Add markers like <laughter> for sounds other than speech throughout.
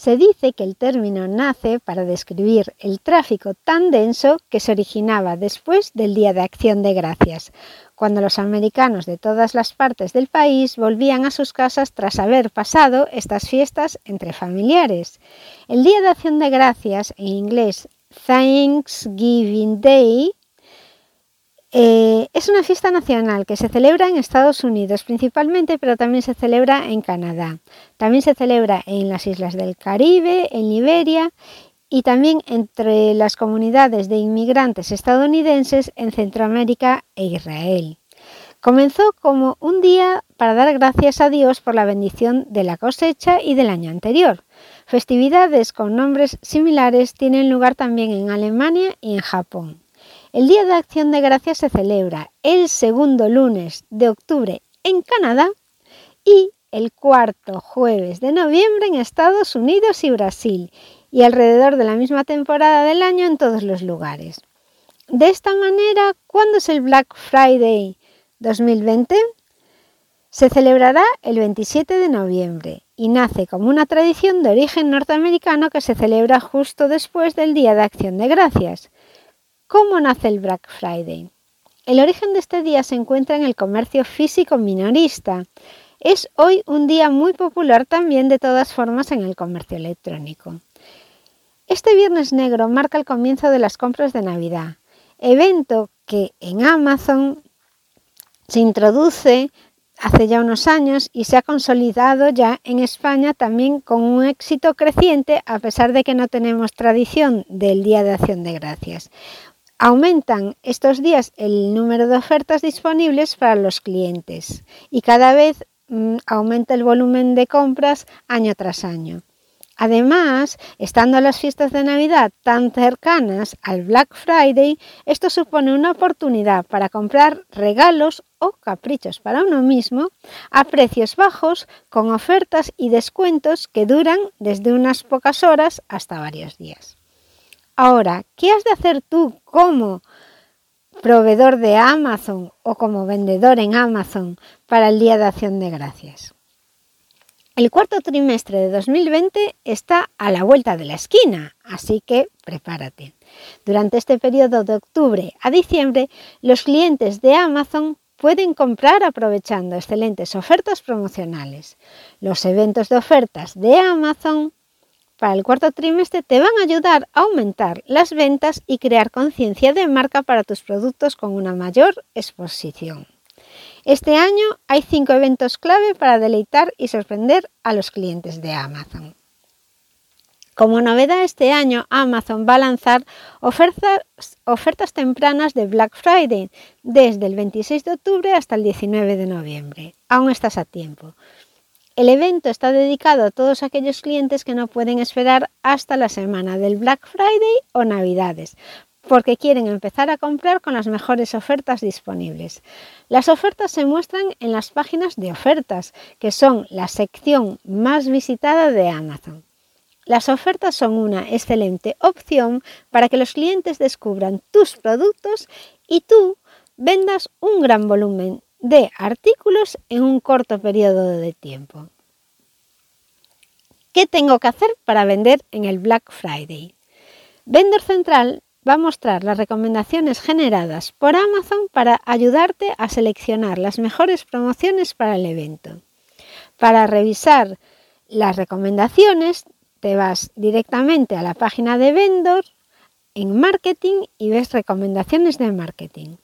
Se dice que el término nace para describir el tráfico tan denso que se originaba después del Día de Acción de Gracias, cuando los americanos de todas las partes del país volvían a sus casas tras haber pasado estas fiestas entre familiares. El Día de Acción de Gracias, en inglés Thanksgiving Day, eh, es una fiesta nacional que se celebra en Estados Unidos principalmente, pero también se celebra en Canadá. También se celebra en las islas del Caribe, en Liberia y también entre las comunidades de inmigrantes estadounidenses en Centroamérica e Israel. Comenzó como un día para dar gracias a Dios por la bendición de la cosecha y del año anterior. Festividades con nombres similares tienen lugar también en Alemania y en Japón. El Día de Acción de Gracias se celebra el segundo lunes de octubre en Canadá y el cuarto jueves de noviembre en Estados Unidos y Brasil y alrededor de la misma temporada del año en todos los lugares. De esta manera, ¿cuándo es el Black Friday 2020? Se celebrará el 27 de noviembre y nace como una tradición de origen norteamericano que se celebra justo después del Día de Acción de Gracias. ¿Cómo nace el Black Friday? El origen de este día se encuentra en el comercio físico minorista. Es hoy un día muy popular también de todas formas en el comercio electrónico. Este Viernes Negro marca el comienzo de las compras de Navidad, evento que en Amazon se introduce hace ya unos años y se ha consolidado ya en España también con un éxito creciente a pesar de que no tenemos tradición del Día de Acción de Gracias. Aumentan estos días el número de ofertas disponibles para los clientes y cada vez mm, aumenta el volumen de compras año tras año. Además, estando las fiestas de Navidad tan cercanas al Black Friday, esto supone una oportunidad para comprar regalos o caprichos para uno mismo a precios bajos con ofertas y descuentos que duran desde unas pocas horas hasta varios días. Ahora, ¿qué has de hacer tú como proveedor de Amazon o como vendedor en Amazon para el Día de Acción de Gracias? El cuarto trimestre de 2020 está a la vuelta de la esquina, así que prepárate. Durante este periodo de octubre a diciembre, los clientes de Amazon pueden comprar aprovechando excelentes ofertas promocionales. Los eventos de ofertas de Amazon para el cuarto trimestre te van a ayudar a aumentar las ventas y crear conciencia de marca para tus productos con una mayor exposición. Este año hay cinco eventos clave para deleitar y sorprender a los clientes de Amazon. Como novedad este año, Amazon va a lanzar ofertas, ofertas, tempranas de Black Friday desde el 26 de octubre hasta el 19 de noviembre. Aún estás a tiempo. El evento está dedicado a todos aquellos clientes que no pueden esperar hasta la semana del Black Friday o Navidades, porque quieren empezar a comprar con las mejores ofertas disponibles. Las ofertas se muestran en las páginas de ofertas, que son la sección más visitada de Amazon. Las ofertas son una excelente opción para que los clientes descubran tus productos y tú vendas un gran volumen de artículos en un corto periodo de tiempo. ¿Qué tengo que hacer para vender en el Black Friday? Vendor Central va a mostrar las recomendaciones generadas por Amazon para ayudarte a seleccionar las mejores promociones para el evento. Para revisar las recomendaciones, te vas directamente a la página de Vendor en Marketing y ves recomendaciones de marketing.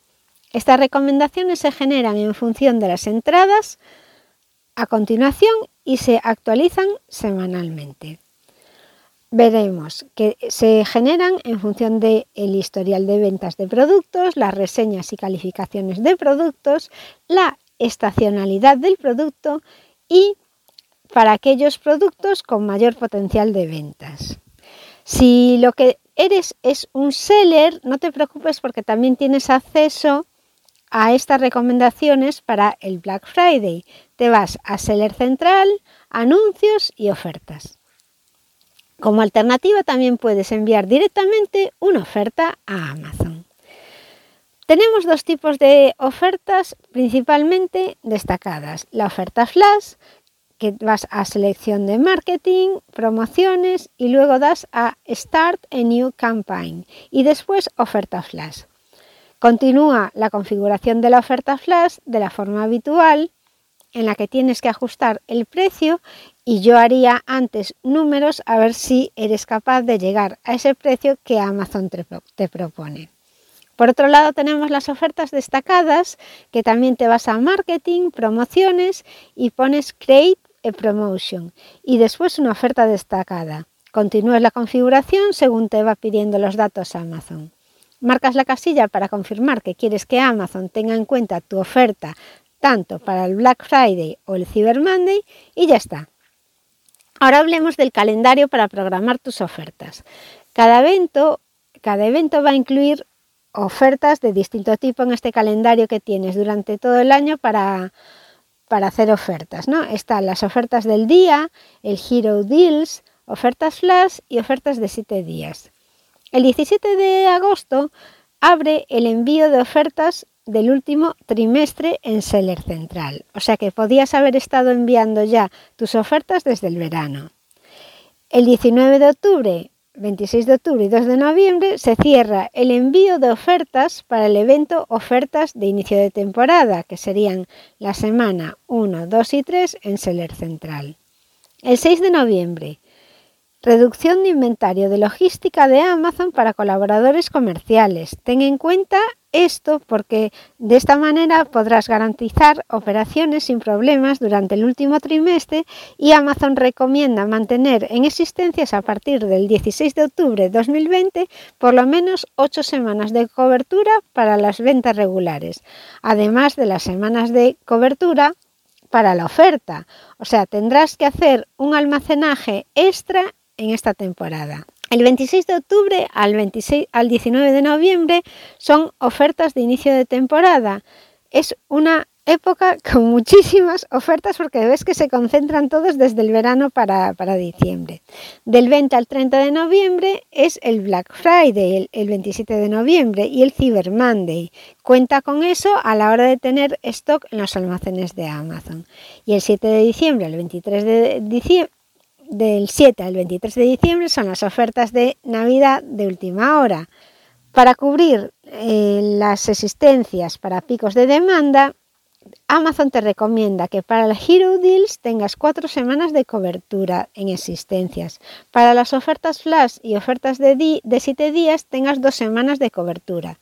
Estas recomendaciones se generan en función de las entradas a continuación y se actualizan semanalmente. Veremos que se generan en función del historial de ventas de productos, las reseñas y calificaciones de productos, la estacionalidad del producto y para aquellos productos con mayor potencial de ventas. Si lo que eres es un seller, no te preocupes porque también tienes acceso a estas recomendaciones para el Black Friday. Te vas a Seller Central, anuncios y ofertas. Como alternativa también puedes enviar directamente una oferta a Amazon. Tenemos dos tipos de ofertas principalmente destacadas. La oferta flash, que vas a selección de marketing, promociones y luego das a Start a New Campaign y después oferta flash. Continúa la configuración de la oferta flash de la forma habitual en la que tienes que ajustar el precio y yo haría antes números a ver si eres capaz de llegar a ese precio que Amazon te propone. Por otro lado tenemos las ofertas destacadas que también te vas a marketing, promociones y pones create a promotion y después una oferta destacada. Continúas la configuración según te va pidiendo los datos Amazon. Marcas la casilla para confirmar que quieres que Amazon tenga en cuenta tu oferta tanto para el Black Friday o el Cyber Monday y ya está. Ahora hablemos del calendario para programar tus ofertas. Cada evento, cada evento va a incluir ofertas de distinto tipo en este calendario que tienes durante todo el año para, para hacer ofertas. ¿no? Están las ofertas del día, el Hero Deals, ofertas flash y ofertas de 7 días. El 17 de agosto abre el envío de ofertas del último trimestre en Seller Central. O sea que podías haber estado enviando ya tus ofertas desde el verano. El 19 de octubre 26 de octubre y 2 de noviembre se cierra el envío de ofertas para el evento Ofertas de inicio de temporada, que serían la semana 1, 2 y 3 en Seller Central. El 6 de noviembre, reducción de inventario de logística de Amazon para colaboradores comerciales. Ten en cuenta esto porque de esta manera podrás garantizar operaciones sin problemas durante el último trimestre y Amazon recomienda mantener en existencias a partir del 16 de octubre de 2020 por lo menos 8 semanas de cobertura para las ventas regulares, además de las semanas de cobertura para la oferta. O sea, tendrás que hacer un almacenaje extra en esta temporada. El 26 de octubre al, 26, al 19 de noviembre son ofertas de inicio de temporada. Es una época <laughs> con muchísimas ofertas porque ves que se concentran todos desde el verano para, diciembre. Del 20 al 30 de noviembre es el Black Friday, el, el, 27 de noviembre y el Cyber Monday. Cuenta con eso a la hora de tener stock en los almacenes de Amazon. Y el 7 de diciembre al 23 de diciembre, del 7 al 23 de diciembre son las ofertas de Navidad de última hora. Para cubrir eh, las existencias para picos de demanda, Amazon te recomienda que para el Hero Deals tengas cuatro semanas de cobertura en existencias. Para las ofertas flash y ofertas de, de 7 días tengas dos semanas de cobertura.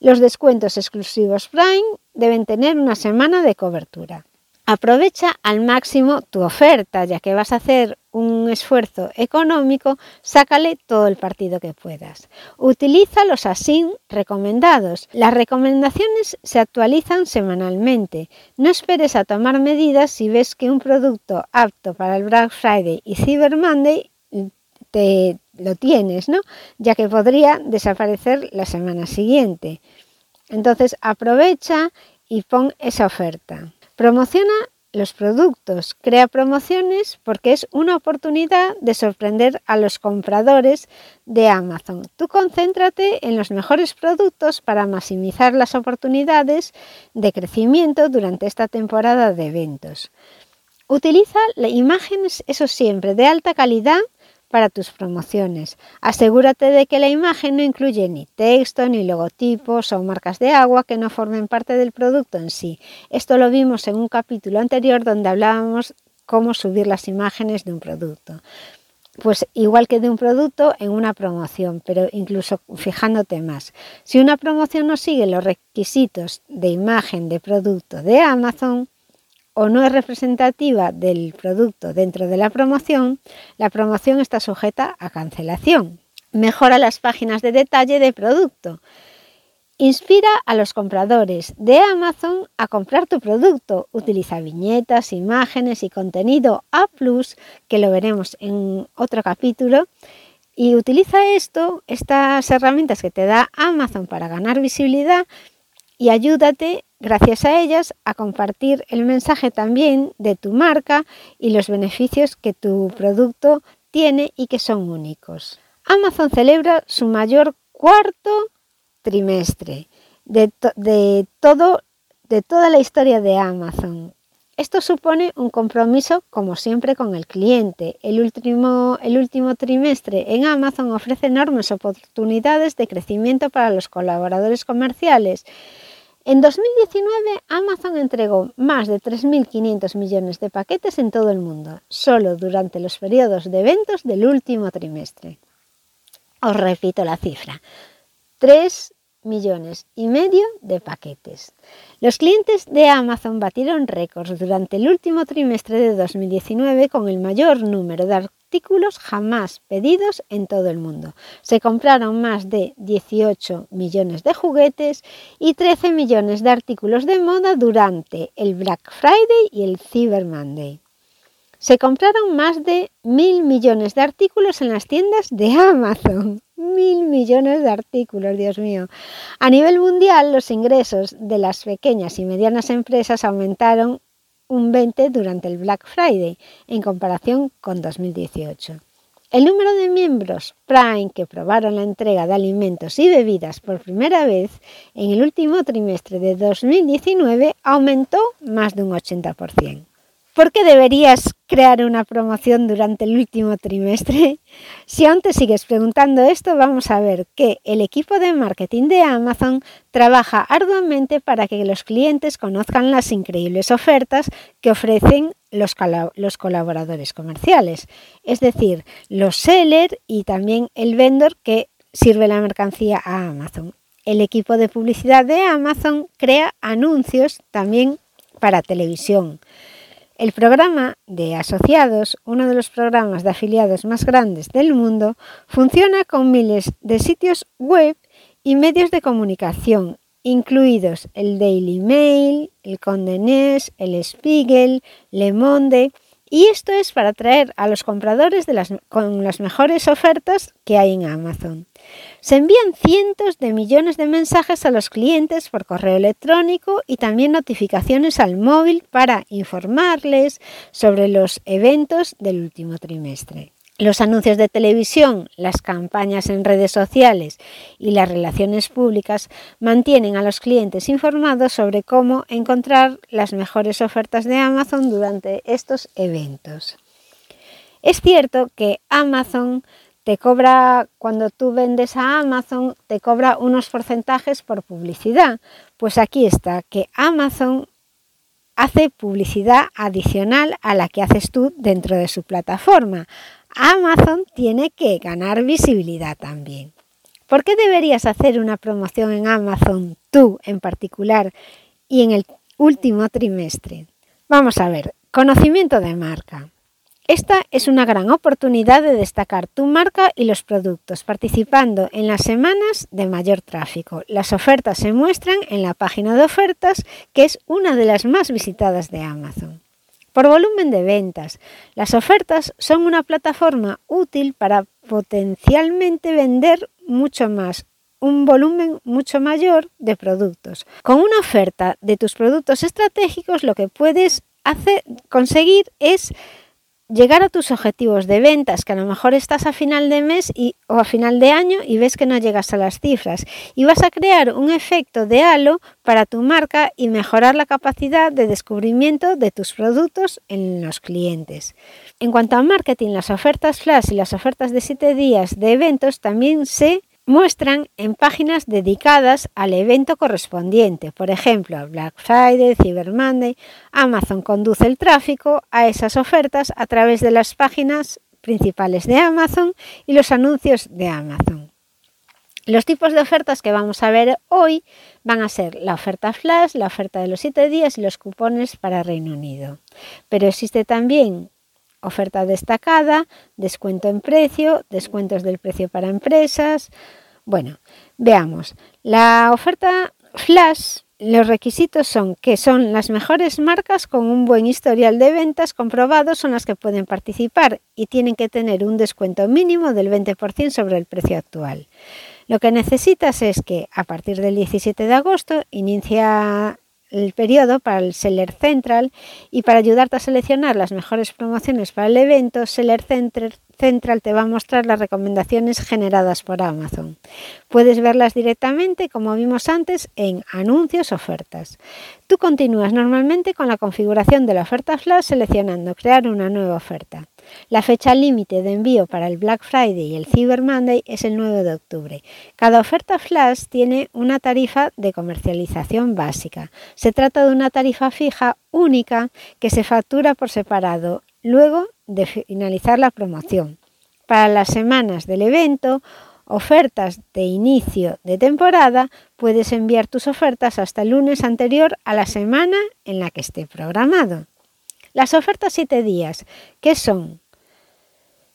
Los descuentos exclusivos Prime deben tener una semana de cobertura. Aprovecha al máximo tu oferta, ya que vas a hacer un esfuerzo económico, sácale todo el partido que puedas. Utiliza los ASIN recomendados. Las recomendaciones se actualizan semanalmente. No esperes a tomar medidas si ves que un producto apto para el Black Friday y Cyber Monday te lo tienes, ¿no? Ya que podría desaparecer la semana siguiente. Entonces aprovecha y pon esa oferta. Promociona los productos, crea promociones porque es una oportunidad de sorprender a los compradores de Amazon. Tú concéntrate en los mejores productos para maximizar las oportunidades de crecimiento durante esta temporada de eventos. Utiliza imágenes, eso siempre, de alta calidad para tus promociones. Asegúrate de que la imagen no incluye ni texto, ni logotipos o marcas de agua que no formen parte del producto en sí. Esto lo vimos en un capítulo anterior donde hablábamos cómo subir las imágenes de un producto. pues igual que de un producto en una promoción, pero incluso fijándote más. Si una promoción no sigue los requisitos de imagen de producto de Amazon o no es representativa del producto dentro de la promoción, la promoción está sujeta a cancelación. Mejora las páginas de detalle de producto. Inspira a los compradores de Amazon a comprar tu producto. Utiliza viñetas, imágenes y contenido A, que lo veremos en otro capítulo. Y utiliza esto, estas herramientas que te da Amazon para ganar visibilidad y ayúdate, gracias a ellas, a compartir el mensaje también de tu marca y los beneficios que tu producto tiene y que son únicos. Amazon celebra su mayor cuarto trimestre de, de toda la historia de Amazon. Esto supone un compromiso, como siempre, con el cliente. El último, el último trimestre en Amazon ofrece enormes oportunidades de crecimiento para los colaboradores comerciales. En 2019, Amazon entregó más de 3.500 millones de paquetes en todo el mundo, solo durante los periodos de eventos del último trimestre. Os repito la cifra. 3 millones y medio de paquetes. Los clientes de Amazon batieron récords durante el último trimestre de 2019 con el mayor número de artículos jamás pedidos en todo el mundo. Se compraron más de 18 millones de juguetes y 13 millones de artículos de moda durante el Black Friday y el Cyber Monday. Se compraron más de mil millones de artículos en las tiendas de Amazon. Mil millones de artículos, Dios mío. A nivel mundial, los ingresos de las pequeñas y medianas empresas aumentaron un 20 durante el Black Friday en comparación con 2018. El número de miembros Prime que probaron la entrega de alimentos y bebidas por primera vez en el último trimestre de 2019 aumentó más de un 80%. ¿Por qué deberías crear una promoción durante el último trimestre? Si aún te sigues preguntando esto, vamos a ver que el equipo de marketing de Amazon trabaja arduamente para que los clientes conozcan las increíbles ofertas que ofrecen los, los colaboradores comerciales, es decir, los sellers y también el vendor que sirve la mercancía a Amazon. El equipo de publicidad de Amazon crea anuncios también para televisión el programa de asociados, uno de los programas de afiliados más grandes del mundo, funciona con miles de sitios web y medios de comunicación, incluidos el Daily Mail, el Condé Nast, el Spiegel, Le Monde, y esto es para atraer a los compradores con las mejores ofertas que hay en Amazon. Se envían cientos de millones de mensajes a los clientes por correo electrónico y también notificaciones al móvil para informarles sobre los eventos del último trimestre. Los anuncios de televisión, las campañas en redes sociales y las relaciones públicas mantienen a los clientes informados sobre cómo encontrar las mejores ofertas de Amazon durante estos eventos. Es cierto que Amazon te cobra, cuando tú vendes a Amazon, te cobra unos porcentajes por publicidad. Pues aquí está, que Amazon hace publicidad adicional a la que haces tú dentro de su plataforma. Amazon tiene que ganar visibilidad también. ¿Por qué deberías hacer una promoción en Amazon, tú en particular, y en el último trimestre? Vamos a ver, conocimiento de marca. Esta es una gran oportunidad de destacar tu marca y los productos participando en las semanas de mayor tráfico. Las ofertas se muestran en la página de ofertas, que es una de las más visitadas de Amazon. Por volumen de ventas, las ofertas son una plataforma útil para potencialmente vender mucho más un volumen mucho mayor de productos. Con una oferta de tus productos estratégicos lo que puedes hacer, conseguir es llegar a tus objetivos de ventas, que a lo mejor estás a final de mes y, o a final de año y ves que no llegas a las cifras. Y vas a crear un efecto de halo para tu marca y mejorar la capacidad de descubrimiento de tus productos en los clientes. En cuanto a marketing, las ofertas flash y las ofertas de 7 días de eventos también se muestran en páginas dedicadas al evento correspondiente. Por ejemplo, Black Friday, Cyber Monday. Amazon conduce el tráfico a esas ofertas a través de las páginas principales de Amazon y los anuncios de Amazon. Los tipos de ofertas que vamos a ver hoy van a ser la oferta flash, la oferta de los 7 días y los cupones para Reino Unido. Pero existe también oferta destacada, descuento en precio, descuentos del precio para empresas. Bueno, veamos. La oferta flash, los requisitos son que son las mejores marcas con un buen historial de ventas comprobado son las que pueden participar y tienen que tener un descuento mínimo del 20% sobre el precio actual. Lo que necesitas es que a partir del 17 de agosto inicia el periodo para el Seller Central y para ayudarte a seleccionar las mejores promociones para el evento, Seller Central te va a mostrar las recomendaciones generadas por Amazon. Puedes verlas directamente, como vimos antes, en Anuncios, Ofertas. Tú continúas normalmente con la configuración de la oferta flash seleccionando Crear una nueva oferta. La fecha límite de envío para el Black Friday y el Cyber Monday es el 9 de octubre. Cada oferta flash tiene una tarifa de comercialización básica. Se trata de una tarifa fija única que se factura por separado luego de finalizar la promoción. Para las semanas del evento, ofertas de inicio de temporada, puedes enviar tus ofertas hasta el lunes anterior a la semana en la que esté programado. Las ofertas 7 días, ¿qué son?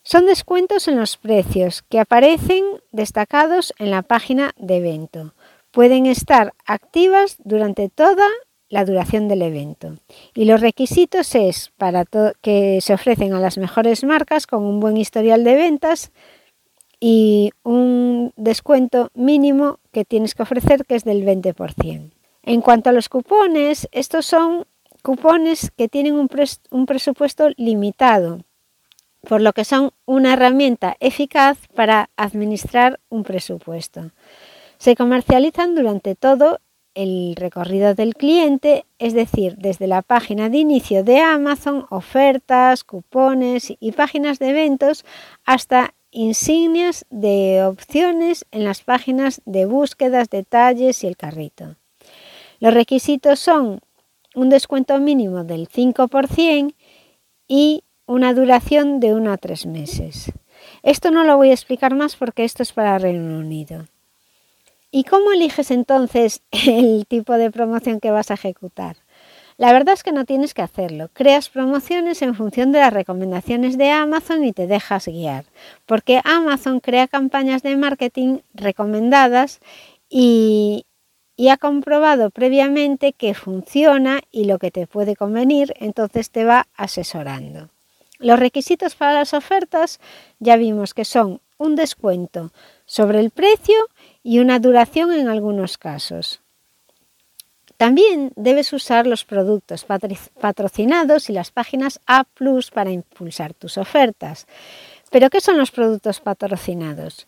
Son descuentos en los precios que aparecen destacados en la página de evento. Pueden estar activas durante toda la duración del evento. Y los requisitos es para que se ofrecen a las mejores marcas con un buen historial de ventas y un descuento mínimo que tienes que ofrecer que es del 20%. En cuanto a los cupones, estos son cupones que tienen un, un presupuesto limitado, por lo que son una herramienta eficaz para administrar un presupuesto. Se comercializan durante todo el recorrido del cliente, es decir, desde la página de inicio de Amazon, ofertas, cupones y páginas de eventos, hasta insignias de opciones en las páginas de búsquedas, detalles y el carrito. Los requisitos son un descuento mínimo del 5% y una duración de 1 a 3 meses. Esto no lo voy a explicar más porque esto es para Reino Unido. ¿Y cómo eliges entonces <laughs> el tipo de promoción que vas a ejecutar? La verdad es que no tienes que hacerlo. Creas promociones en función de las recomendaciones de Amazon y te dejas guiar, porque Amazon crea campañas de marketing recomendadas y, y ha comprobado previamente que funciona y lo que te puede convenir, entonces te va asesorando. Los requisitos para las ofertas ya vimos que son un descuento sobre el precio y una duración en algunos casos. También debes usar los productos patrocinados y las páginas A ⁇ para impulsar tus ofertas. ¿Pero qué son los productos patrocinados?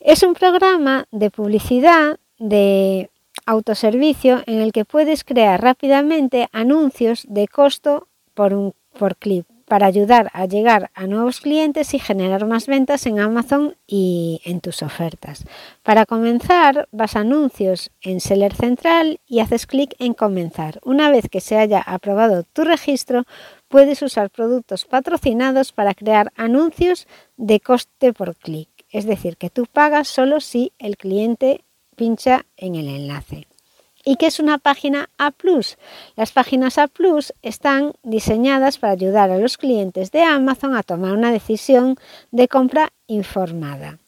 Es un programa de publicidad de autoservicio en el que puedes crear rápidamente anuncios de costo por, un, por clip para ayudar a llegar a nuevos clientes y generar más ventas en Amazon y en tus ofertas. Para comenzar, vas a anuncios en Seller Central y haces clic en comenzar. Una vez que se haya aprobado tu registro, puedes usar productos patrocinados para crear anuncios de coste por clic. Es decir, que tú pagas solo si el cliente pincha en el enlace. ¿Y qué es una página A Las páginas A están diseñadas para ayudar a los clientes de Amazon a tomar una decisión de compra informada.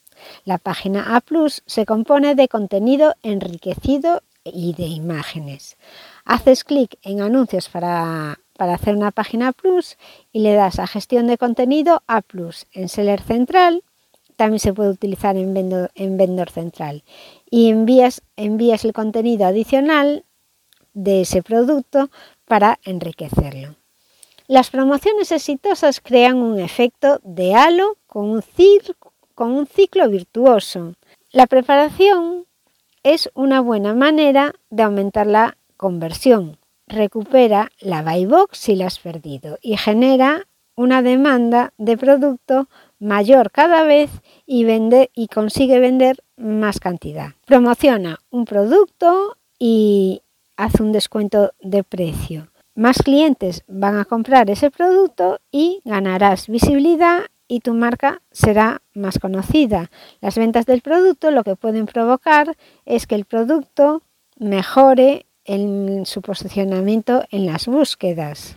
La página A se compone de contenido enriquecido y de imágenes. Haces clic en anuncios para, para hacer una página Plus y le das a gestión de contenido A en Seller Central también se puede utilizar en vendor, central. Y envías, el contenido adicional de ese producto para enriquecerlo. Las promociones exitosas crean un efecto de halo con un, con un ciclo virtuoso. La preparación es una buena manera de aumentar la conversión. Recupera la buy box si la has perdido y genera una demanda de producto mayor cada vez y, vende, y consigue vender más cantidad. Promociona un producto y hace un descuento de precio. Más clientes van a comprar ese producto y ganarás visibilidad y tu marca será más conocida. Las ventas del producto lo que pueden provocar es que el producto mejore en su posicionamiento en las búsquedas.